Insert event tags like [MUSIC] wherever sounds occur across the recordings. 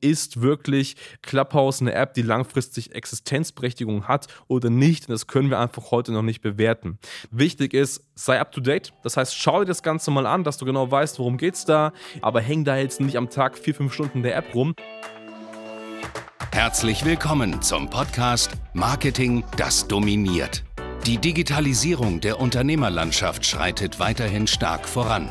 ist wirklich Clubhouse eine App, die langfristig Existenzberechtigung hat oder nicht. Das können wir einfach heute noch nicht bewerten. Wichtig ist, sei up to date. Das heißt, schau dir das Ganze mal an, dass du genau weißt, worum geht's da. Aber häng da jetzt nicht am Tag vier, fünf Stunden der App rum. Herzlich willkommen zum Podcast Marketing, das dominiert. Die Digitalisierung der Unternehmerlandschaft schreitet weiterhin stark voran.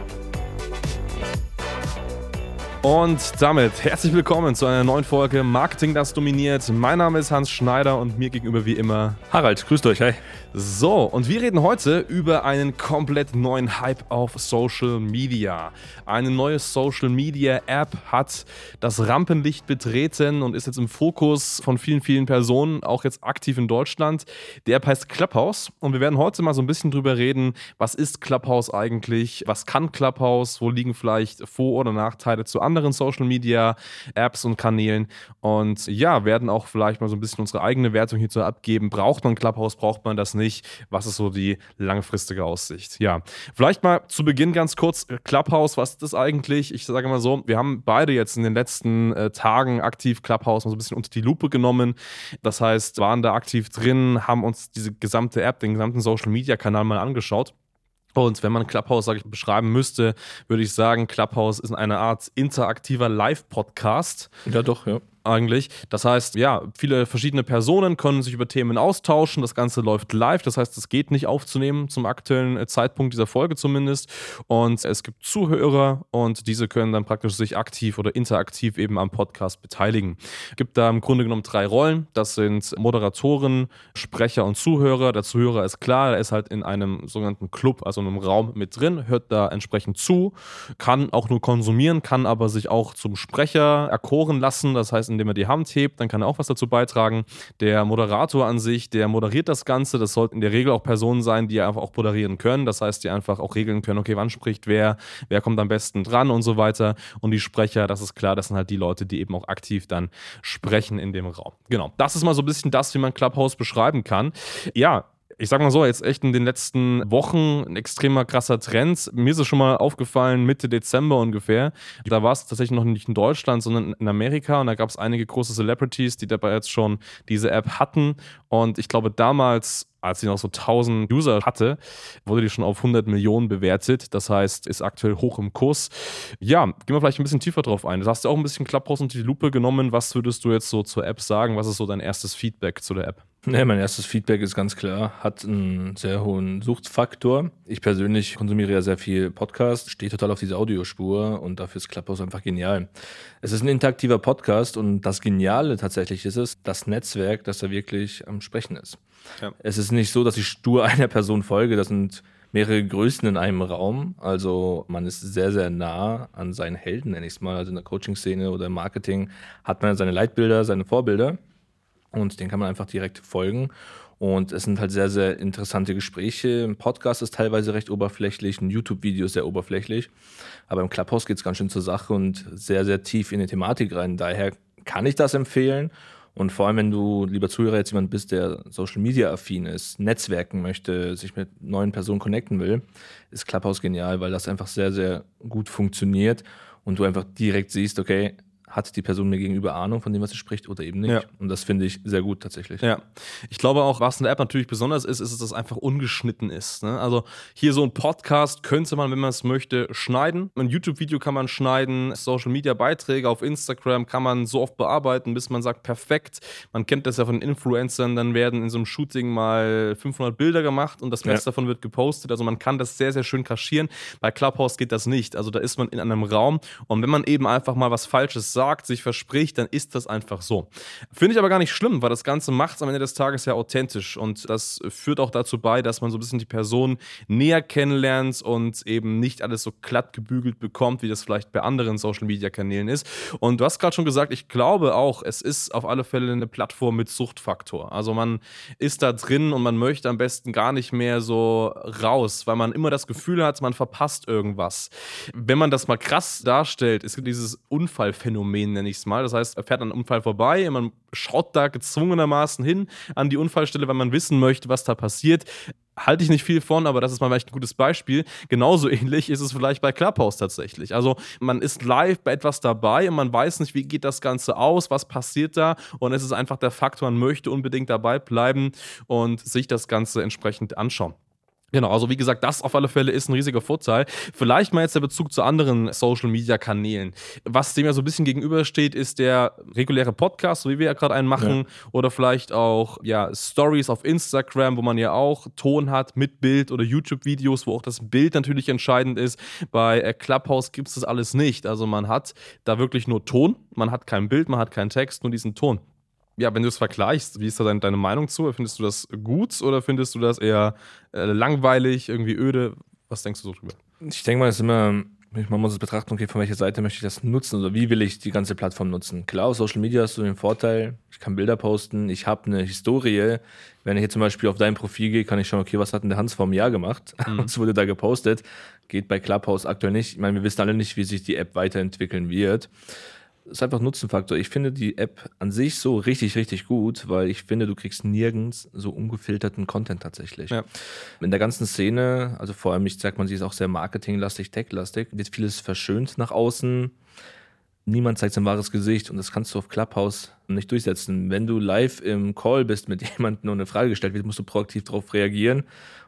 Und damit herzlich willkommen zu einer neuen Folge Marketing, das dominiert. Mein Name ist Hans Schneider und mir gegenüber wie immer Harald. Grüßt euch, hi. So, und wir reden heute über einen komplett neuen Hype auf Social Media. Eine neue Social Media App hat das Rampenlicht betreten und ist jetzt im Fokus von vielen, vielen Personen, auch jetzt aktiv in Deutschland. Der App heißt Clubhouse und wir werden heute mal so ein bisschen drüber reden, was ist Clubhouse eigentlich, was kann Clubhouse, wo liegen vielleicht Vor- oder Nachteile zu anderen Social Media Apps und Kanälen und ja, werden auch vielleicht mal so ein bisschen unsere eigene Wertung hierzu abgeben. Braucht man Clubhouse, braucht man das nicht? was ist so die langfristige Aussicht. Ja, vielleicht mal zu Beginn ganz kurz, äh, Clubhouse, was ist das eigentlich? Ich sage mal so, wir haben beide jetzt in den letzten äh, Tagen aktiv Clubhouse mal so ein bisschen unter die Lupe genommen. Das heißt, waren da aktiv drin, haben uns diese gesamte App, den gesamten Social-Media-Kanal mal angeschaut. Und wenn man Clubhouse ich, beschreiben müsste, würde ich sagen, Clubhouse ist eine Art interaktiver Live-Podcast. Ja, doch, ja eigentlich. Das heißt, ja, viele verschiedene Personen können sich über Themen austauschen. Das Ganze läuft live. Das heißt, es geht nicht aufzunehmen zum aktuellen äh, Zeitpunkt dieser Folge zumindest. Und es gibt Zuhörer und diese können dann praktisch sich aktiv oder interaktiv eben am Podcast beteiligen. Es gibt da im Grunde genommen drei Rollen. Das sind Moderatoren, Sprecher und Zuhörer. Der Zuhörer ist klar, er ist halt in einem sogenannten Club, also in einem Raum mit drin, hört da entsprechend zu, kann auch nur konsumieren, kann aber sich auch zum Sprecher erkoren lassen. Das heißt, indem er die Hand hebt, dann kann er auch was dazu beitragen. Der Moderator an sich, der moderiert das Ganze. Das sollten in der Regel auch Personen sein, die einfach auch moderieren können. Das heißt, die einfach auch regeln können, okay, wann spricht wer, wer kommt am besten dran und so weiter. Und die Sprecher, das ist klar, das sind halt die Leute, die eben auch aktiv dann sprechen in dem Raum. Genau, das ist mal so ein bisschen das, wie man Clubhouse beschreiben kann. Ja, ich sag mal so, jetzt echt in den letzten Wochen ein extremer krasser Trend. Mir ist es schon mal aufgefallen, Mitte Dezember ungefähr. Da war es tatsächlich noch nicht in Deutschland, sondern in Amerika. Und da gab es einige große Celebrities, die dabei jetzt schon diese App hatten. Und ich glaube, damals als sie noch so 1000 User hatte, wurde die schon auf 100 Millionen bewertet. Das heißt, ist aktuell hoch im Kurs. Ja, gehen wir vielleicht ein bisschen tiefer drauf ein. Du hast ja auch ein bisschen Clubhouse unter die Lupe genommen. Was würdest du jetzt so zur App sagen? Was ist so dein erstes Feedback zu der App? Ja, mein erstes Feedback ist ganz klar, hat einen sehr hohen Suchtfaktor. Ich persönlich konsumiere ja sehr viel Podcast, stehe total auf diese Audiospur und dafür ist Clubhouse einfach genial. Es ist ein interaktiver Podcast und das Geniale tatsächlich ist es, das Netzwerk, das da wirklich am Sprechen ist. Ja. Es ist nicht so, dass ich stur [LAUGHS] einer Person folge, das sind mehrere Größen in einem Raum. Also man ist sehr, sehr nah an seinen Helden, nenne ich es mal. Also in der Coaching-Szene oder im Marketing hat man seine Leitbilder, seine Vorbilder und den kann man einfach direkt folgen. Und es sind halt sehr, sehr interessante Gespräche. Ein Podcast ist teilweise recht oberflächlich, ein YouTube-Video ist sehr oberflächlich. Aber im Clubhouse geht es ganz schön zur Sache und sehr, sehr tief in die Thematik rein. Daher kann ich das empfehlen. Und vor allem, wenn du, lieber Zuhörer, jetzt jemand bist, der Social Media affin ist, netzwerken möchte, sich mit neuen Personen connecten will, ist Clubhouse genial, weil das einfach sehr, sehr gut funktioniert und du einfach direkt siehst, okay, hat die Person mir gegenüber Ahnung von dem, was sie spricht oder eben nicht. Ja. Und das finde ich sehr gut tatsächlich. Ja. Ich glaube auch, was in der App natürlich besonders ist, ist, dass es einfach ungeschnitten ist. Ne? Also hier so ein Podcast könnte man, wenn man es möchte, schneiden. Ein YouTube-Video kann man schneiden, Social-Media-Beiträge auf Instagram kann man so oft bearbeiten, bis man sagt, perfekt. Man kennt das ja von Influencern, dann werden in so einem Shooting mal 500 Bilder gemacht und das Rest ja. davon wird gepostet. Also man kann das sehr, sehr schön kaschieren. Bei Clubhouse geht das nicht. Also da ist man in einem Raum und wenn man eben einfach mal was Falsches sagt, sagt, sich verspricht, dann ist das einfach so. Finde ich aber gar nicht schlimm, weil das Ganze macht es am Ende des Tages ja authentisch und das führt auch dazu bei, dass man so ein bisschen die Person näher kennenlernt und eben nicht alles so glatt gebügelt bekommt, wie das vielleicht bei anderen Social Media Kanälen ist. Und du hast gerade schon gesagt, ich glaube auch, es ist auf alle Fälle eine Plattform mit Suchtfaktor. Also man ist da drin und man möchte am besten gar nicht mehr so raus, weil man immer das Gefühl hat, man verpasst irgendwas. Wenn man das mal krass darstellt, es gibt dieses Unfallphänomen, nenne ich es mal. Das heißt, er fährt an einem Unfall vorbei, man schaut da gezwungenermaßen hin an die Unfallstelle, weil man wissen möchte, was da passiert halte ich nicht viel von, aber das ist mal vielleicht ein gutes Beispiel. Genauso [LAUGHS] ähnlich ist es vielleicht bei Clubhouse tatsächlich. Also man ist live bei etwas dabei und man weiß nicht, wie geht das Ganze aus, was passiert da und es ist einfach der Faktor, man möchte unbedingt dabei bleiben und sich das Ganze entsprechend anschauen. Genau, also wie gesagt, das auf alle Fälle ist ein riesiger Vorteil. Vielleicht mal jetzt der Bezug zu anderen Social Media Kanälen. Was dem ja so ein bisschen gegenübersteht, ist der reguläre Podcast, so wie wir ja gerade einen machen, ja. oder vielleicht auch ja, Stories auf Instagram, wo man ja auch Ton hat mit Bild oder YouTube-Videos, wo auch das Bild natürlich entscheidend ist. Bei äh, Clubhouse gibt es das alles nicht. Also man hat da wirklich nur Ton, man hat kein Bild, man hat keinen Text, nur diesen Ton ja, wenn du es vergleichst, wie ist da deine, deine Meinung zu? Findest du das gut oder findest du das eher äh, langweilig, irgendwie öde? Was denkst du so drüber? Ich denke mal, es ist immer, man muss es betrachten, okay, von welcher Seite möchte ich das nutzen oder wie will ich die ganze Plattform nutzen. Klar, auf Social Media hast du den Vorteil, ich kann Bilder posten, ich habe eine Historie. Wenn ich jetzt zum Beispiel auf dein Profil gehe, kann ich schauen, okay, was hat denn der Hans vor einem Jahr gemacht? [LAUGHS] Mhm. Was wurde da gepostet? Geht bei Clubhouse aktuell nicht. Ich meine, wir wissen alle nicht, wie sich die App weiterentwickeln wird ist einfach Nutzenfaktor. Ich finde die App an sich so richtig, richtig gut, weil ich finde, du kriegst nirgends so ungefilterten Content tatsächlich. Ja. In der ganzen Szene, also vor allem, ich sag mal, sie ist auch sehr marketinglastig, techlastig, wird vieles verschönt nach außen. Niemand zeigt sein wahres Gesicht und das kannst du auf Clubhouse nicht durchsetzen. Wenn du live im Call bist mit [LAUGHS] jemandem und eine Frage gestellt wird, musst du proaktiv darauf reagieren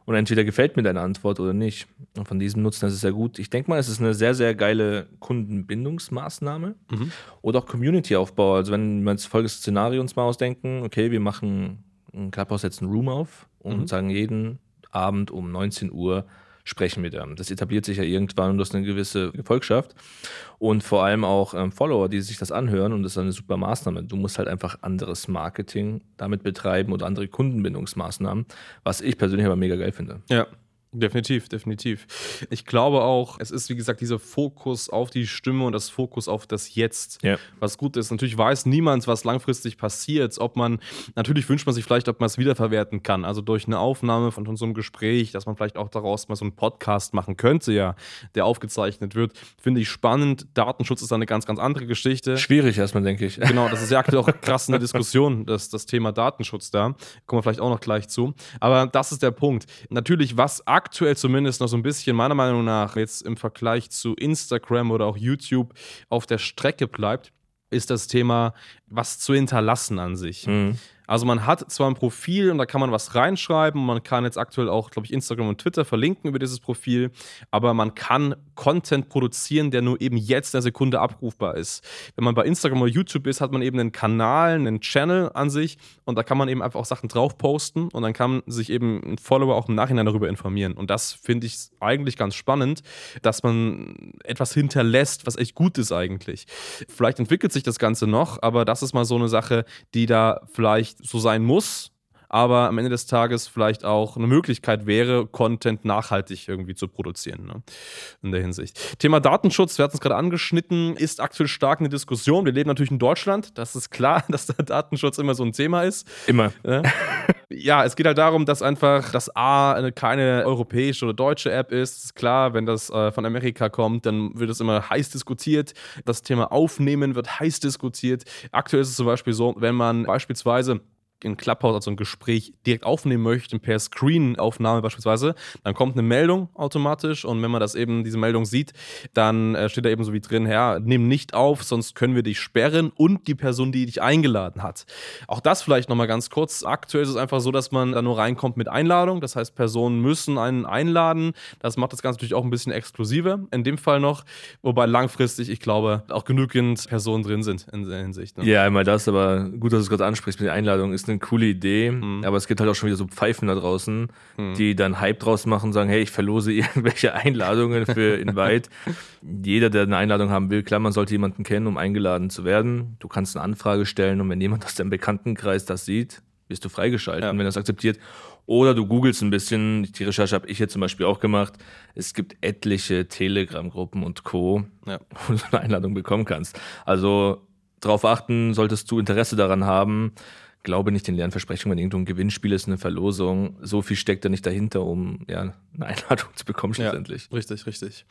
und entweder gefällt mir deine Antwort oder nicht. Und von diesem Nutzen das ist sehr gut. Ich denke mal, es ist eine sehr, sehr geile Kundenbindungsmaßnahme mhm. oder auch Community-Aufbau. Also wenn wir jetzt folgendes Szenario uns mal ausdenken, okay, wir machen ein Clubhouse jetzt einen Room auf und mhm. sagen jeden Abend um 19 Uhr sprechen wir da. Das etabliert sich ja irgendwann und du hast eine gewisse Gefolgschaft und vor allem auch ähm, Follower, die sich das anhören und das ist eine super Maßnahme. Du musst halt einfach anderes Marketing damit betreiben oder andere Kundenbindungsmaßnahmen, was ich persönlich aber mega geil finde. Ja, Definitiv, definitiv. Ich glaube auch, es ist wie gesagt dieser Fokus auf die Stimme und das Fokus auf das Jetzt, ja. was gut ist. Natürlich weiß niemand, was langfristig passiert. Ob man, natürlich wünscht man sich vielleicht, ob man es wiederverwerten kann. Also durch eine Aufnahme von so einem Gespräch, dass man vielleicht auch daraus mal so einen Podcast machen könnte, ja, der aufgezeichnet wird. Finde ich spannend. Datenschutz ist eine ganz, ganz andere Geschichte. Schwierig erstmal, denke ich. Genau, das ist ja aktuell auch [LAUGHS] krass in der Diskussion, das, das Thema Datenschutz da. Kommen wir vielleicht auch noch gleich zu. Aber das ist der Punkt. Natürlich, was aktuell aktuell zumindest noch so ein bisschen, meiner Meinung nach, jetzt im Vergleich zu Instagram oder auch YouTube auf der Strecke bleibt, ist das Thema, was zu hinterlassen an sich. Mhm. Also man hat zwar ein Profil und da kann man was reinschreiben, man kann jetzt aktuell auch, glaube ich, Instagram und Twitter verlinken über dieses Profil, aber man kann Content produzieren, der nur eben jetzt in der Sekunde abrufbar ist. Wenn man bei Instagram oder YouTube ist, hat man eben einen Kanal, einen Channel an sich und da kann man eben einfach auch Sachen drauf posten und dann kann sich eben ein Follower auch im Nachhinein darüber informieren. Und das finde ich eigentlich ganz spannend, dass man etwas hinterlässt, was echt gut ist eigentlich. Vielleicht entwickelt sich das Ganze noch, aber das ist mal so eine Sache, die da vielleicht nicht so sein muss, aber am Ende des Tages vielleicht auch eine Möglichkeit wäre, Content nachhaltig irgendwie zu produzieren. Ne? In der Hinsicht. Thema Datenschutz, wir hatten es gerade angeschnitten, ist aktuell stark eine Diskussion. Wir leben natürlich in Deutschland. Das ist klar, [LAUGHS] dass der Datenschutz immer so ein Thema ist. Immer. Ja, ja es geht halt darum, dass einfach das A eine, keine europäische oder deutsche App ist klar, wenn das äh, von Amerika kommt, dann wird es immer heiß diskutiert. Das Thema Aufnehmen wird heiß diskutiert. Aktuell ist es zum Beispiel so, wenn man beispielsweise in Clubhouse, also ein Gespräch direkt aufnehmen möchten, per Screen-Aufnahme beispielsweise, dann kommt eine Meldung automatisch und wenn man das eben, diese Meldung sieht, dann äh, steht da eben so wie drin, ja, nimm nicht auf, sonst können wir dich sperren und die Person, die dich eingeladen hat. Auch das vielleicht nochmal ganz kurz. Aktuell ist es einfach so, dass man da nur reinkommt mit Einladung, das heißt, Personen müssen einen einladen. Das macht das Ganze natürlich auch ein bisschen exklusiver, in dem Fall noch, wobei langfristig, ich glaube, auch genügend Personen drin sind in der Hinsicht. Ne? Ja, einmal das, aber gut, dass du es gerade ansprichst mit der Einladung, ist eine eine coole Idee, mhm. aber es gibt halt auch schon wieder so Pfeifen da draußen, mhm. die dann Hype draus machen und sagen, hey, ich verlose [LAUGHS] irgendwelche Einladungen für Invite. Jeder, der eine Einladung haben will, klar, man sollte jemanden kennen, um eingeladen zu werden. Du kannst eine Anfrage stellen und wenn jemand aus deinem Bekanntenkreis das sieht, bist du freigeschaltet, ja. wenn er das akzeptiert. Oder du googelst ein bisschen, die Recherche habe ich jetzt zum Beispiel auch gemacht. Es gibt etliche Telegram-Gruppen und Co., ja. wo du eine Einladung bekommen kannst. Also darauf achten, solltest du Interesse daran haben. Glaube nicht den leeren Versprechungen, wenn irgendwo ein Gewinnspiel ist, eine Verlosung. So viel steckt da nicht dahinter, um ja, eine Einladung [LAUGHS] zu bekommen, schlussendlich. Ja, richtig, richtig.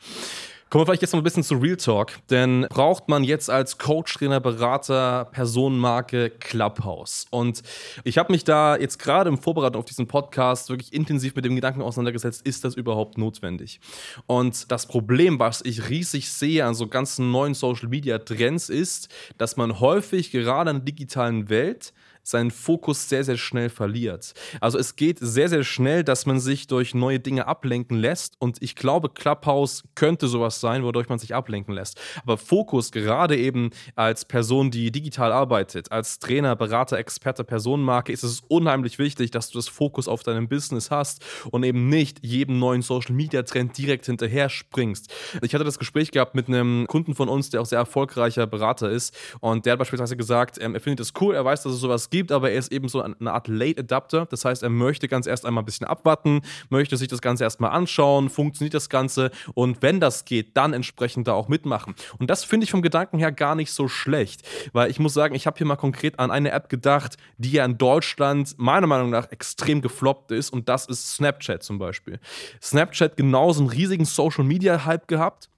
Kommen wir vielleicht jetzt noch ein bisschen zu Real Talk, denn braucht man jetzt als Coach, Trainer, Berater, Personenmarke Clubhouse? Und ich habe mich da jetzt gerade im Vorbereitung auf diesen Podcast wirklich intensiv mit dem Gedanken auseinandergesetzt, ist das überhaupt notwendig? Und das Problem, was ich riesig sehe an so ganzen neuen Social Media Trends ist, dass man häufig gerade in der digitalen Welt seinen Fokus sehr, sehr schnell verliert. Also es geht sehr, sehr schnell, dass man sich durch neue Dinge ablenken lässt und ich glaube, Clubhouse könnte sowas sein, wodurch man sich ablenken lässt. Aber Fokus, gerade eben als Person, die digital arbeitet, als Trainer, Berater, Experte, Personenmarke, ist es unheimlich wichtig, dass du das Fokus auf deinem Business hast und eben nicht jedem neuen Social Media Trend direkt hinterher springst. Ich hatte das Gespräch gehabt mit einem Kunden von uns, der auch sehr erfolgreicher Berater ist und der hat beispielsweise gesagt, ähm, er findet es cool, er weiß, dass es sowas gibt, aber er ist eben so eine Art Late Adapter. Das heißt, er möchte ganz erst einmal ein bisschen abwarten, möchte sich das Ganze erstmal anschauen, funktioniert das Ganze und wenn das geht, dann entsprechend da auch mitmachen. Und das finde ich vom Gedanken her gar nicht so schlecht, weil ich muss sagen, ich habe hier mal konkret an eine App gedacht, die ja in Deutschland meiner Meinung nach extrem gefloppt ist und das ist Snapchat zum Beispiel. Snapchat genauso einen riesigen Social Media Hype gehabt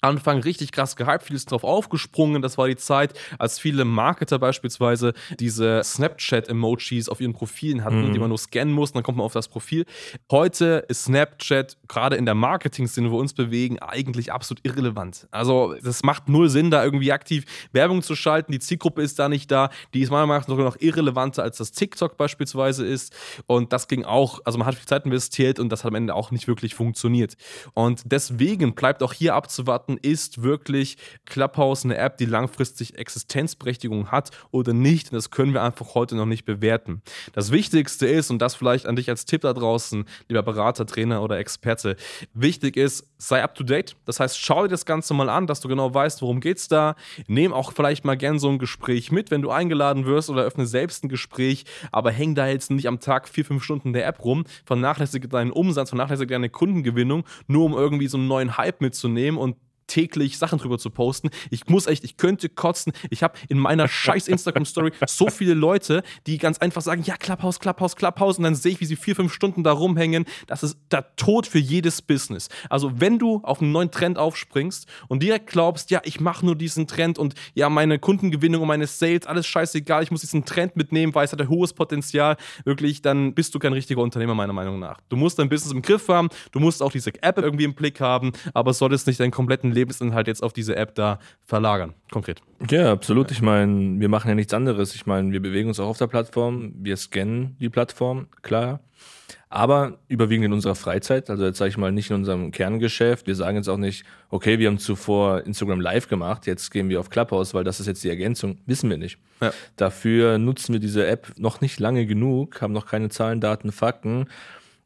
Anfang richtig krass gehypt, vieles drauf aufgesprungen. Das war die Zeit, als viele Marketer beispielsweise diese Snapchat-Emojis auf ihren Profilen hatten, mhm. die man nur scannen muss, dann kommt man auf das Profil. Heute ist Snapchat gerade in der Marketing-Szene, wo wir uns bewegen, eigentlich absolut irrelevant. Also, das macht null Sinn, da irgendwie aktiv Werbung zu schalten. Die Zielgruppe ist da nicht da. Die ist meiner Meinung nach sogar noch irrelevanter, als das TikTok beispielsweise ist. Und das ging auch, also man hat viel Zeit investiert und das hat am Ende auch nicht wirklich funktioniert. Und deswegen bleibt auch hier abzuwarten, bewerten, ist wirklich Clubhouse eine App, die langfristig Existenzberechtigung hat oder nicht. das können wir einfach heute noch nicht bewerten. Das Wichtigste ist, und das vielleicht an dich als Tipp da draußen, lieber Berater, Trainer oder Experte, wichtig ist, sei up to date. Das heißt, schau dir das Ganze mal an, dass du genau weißt, worum es da. Nehm auch vielleicht mal gern so ein Gespräch mit, wenn du eingeladen wirst oder öffne selbst ein Gespräch, aber häng da jetzt nicht am Tag vier, fünf Stunden der App rum, vernachlässige deinen Umsatz, vernachlässige deine Kundengewinnung, nur um irgendwie so einen neuen Hype mitzunehmen und täglich Sachen drüber zu posten. Ich muss echt, ich könnte kotzen. Ich habe in meiner scheiß Instagram-Story [LAUGHS] so viele Leute, die ganz einfach sagen, ja, Clubhouse, Clubhouse, Clubhouse. Und dann sehe ich, wie sie vier, fünf Stunden da rumhängen. Das ist der Tod für jedes Business. Also wenn du auf einen neuen Trend aufspringst und direkt glaubst, ja, ich mache nur diesen Trend und ja, meine Kundengewinnung und meine Sales, alles scheißegal, ich muss diesen Trend mitnehmen, weil es hat ein hohes Potenzial, wirklich, dann bist du kein richtiger Unternehmer, meiner Meinung nach. Du musst dein Business im Griff haben, du musst auch diese App irgendwie im Blick haben, aber solltest nicht deinen kompletten Leben Lebensinhalt jetzt auf diese App da verlagern, konkret. Ja, absolut. Ich meine, wir machen ja nichts anderes. Ich meine, wir bewegen uns auch auf der Plattform, wir scannen die Plattform, klar. Aber überwiegend in unserer Freizeit, also jetzt sage ich mal nicht in unserem Kerngeschäft. Wir sagen jetzt auch nicht, okay, wir haben zuvor Instagram Live gemacht, jetzt gehen wir auf Clubhouse, weil das ist jetzt die Ergänzung. Wissen wir nicht. Ja. Dafür nutzen wir diese App noch nicht lange genug, haben noch keine Zahlen, Daten, Fakten.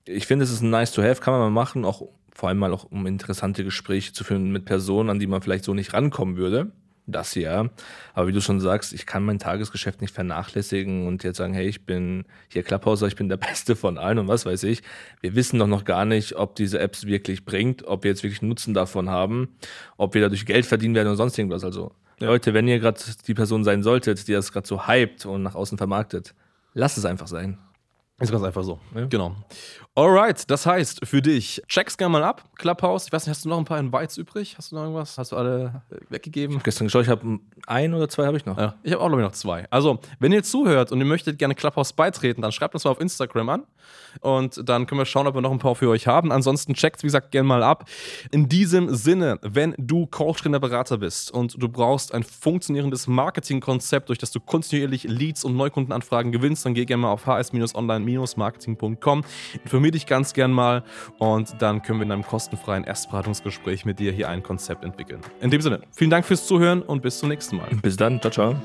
Ich finde, es ist ein nice to have, kann man mal machen, auch vor allem mal auch um interessante Gespräche zu führen mit Personen, an die man vielleicht so nicht rankommen würde. Das ja. Aber wie du schon sagst, ich kann mein Tagesgeschäft nicht vernachlässigen und jetzt sagen, hey, ich bin hier Clubhauser, ich bin der [LAUGHS] Beste von allen und was weiß ich. Wir wissen doch noch gar nicht, ob diese Apps wirklich bringt, ob wir jetzt wirklich Nutzen davon haben, ob wir dadurch Geld verdienen werden oder sonst irgendwas. Also, ja. Leute, wenn ihr gerade die Person sein solltet, die das gerade so hypt und nach außen vermarktet, lasst es einfach sein. Ist ganz einfach so. Ja. Genau. Alright, das heißt für dich, check's gerne mal ab, Clubhouse. Ich weiß nicht, hast du noch ein paar Invites übrig? Hast du noch irgendwas? Hast du alle äh, weggegeben? Ich hab gestern geschaut, ich habe ein oder zwei habe ich noch. Ja, ich habe auch glaube ich noch zwei. Also, wenn ihr zuhört und ihr möchtet gerne Clubhouse beitreten, dann schreibt uns mal auf Instagram an und dann können wir schauen, ob wir noch ein paar für euch haben. Ansonsten checkt wie gesagt, gerne mal ab. In diesem Sinne, wenn du Coach, Trainer, Berater bist und du brauchst ein funktionierendes Marketingkonzept, durch das du kontinuierlich Leads und Neukundenanfragen gewinnst, dann geh gerne mal auf hs-online marketing.com. Informier dich ganz gern mal und dann können wir in einem kostenfreien Erstberatungsgespräch mit dir hier ein Konzept entwickeln. In dem Sinne, vielen Dank fürs Zuhören und bis zum nächsten Mal. Bis dann, ciao, ciao.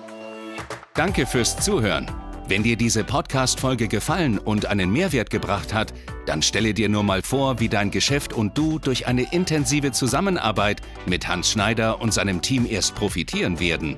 Danke fürs Zuhören. Wenn dir diese Podcast-Folge gefallen und einen Mehrwert gebracht hat, dann stelle dir nur mal vor, wie dein Geschäft und du durch eine intensive Zusammenarbeit mit Hans Schneider und seinem Team erst profitieren werden.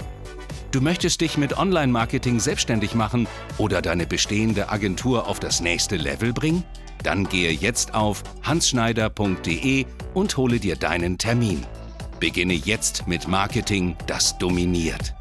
Du möchtest dich mit Online-Marketing selbstständig machen oder deine bestehende Agentur auf das nächste Level bringen? Dann gehe jetzt auf hansschneider.de und hole dir deinen Termin. Beginne jetzt mit Marketing, das dominiert.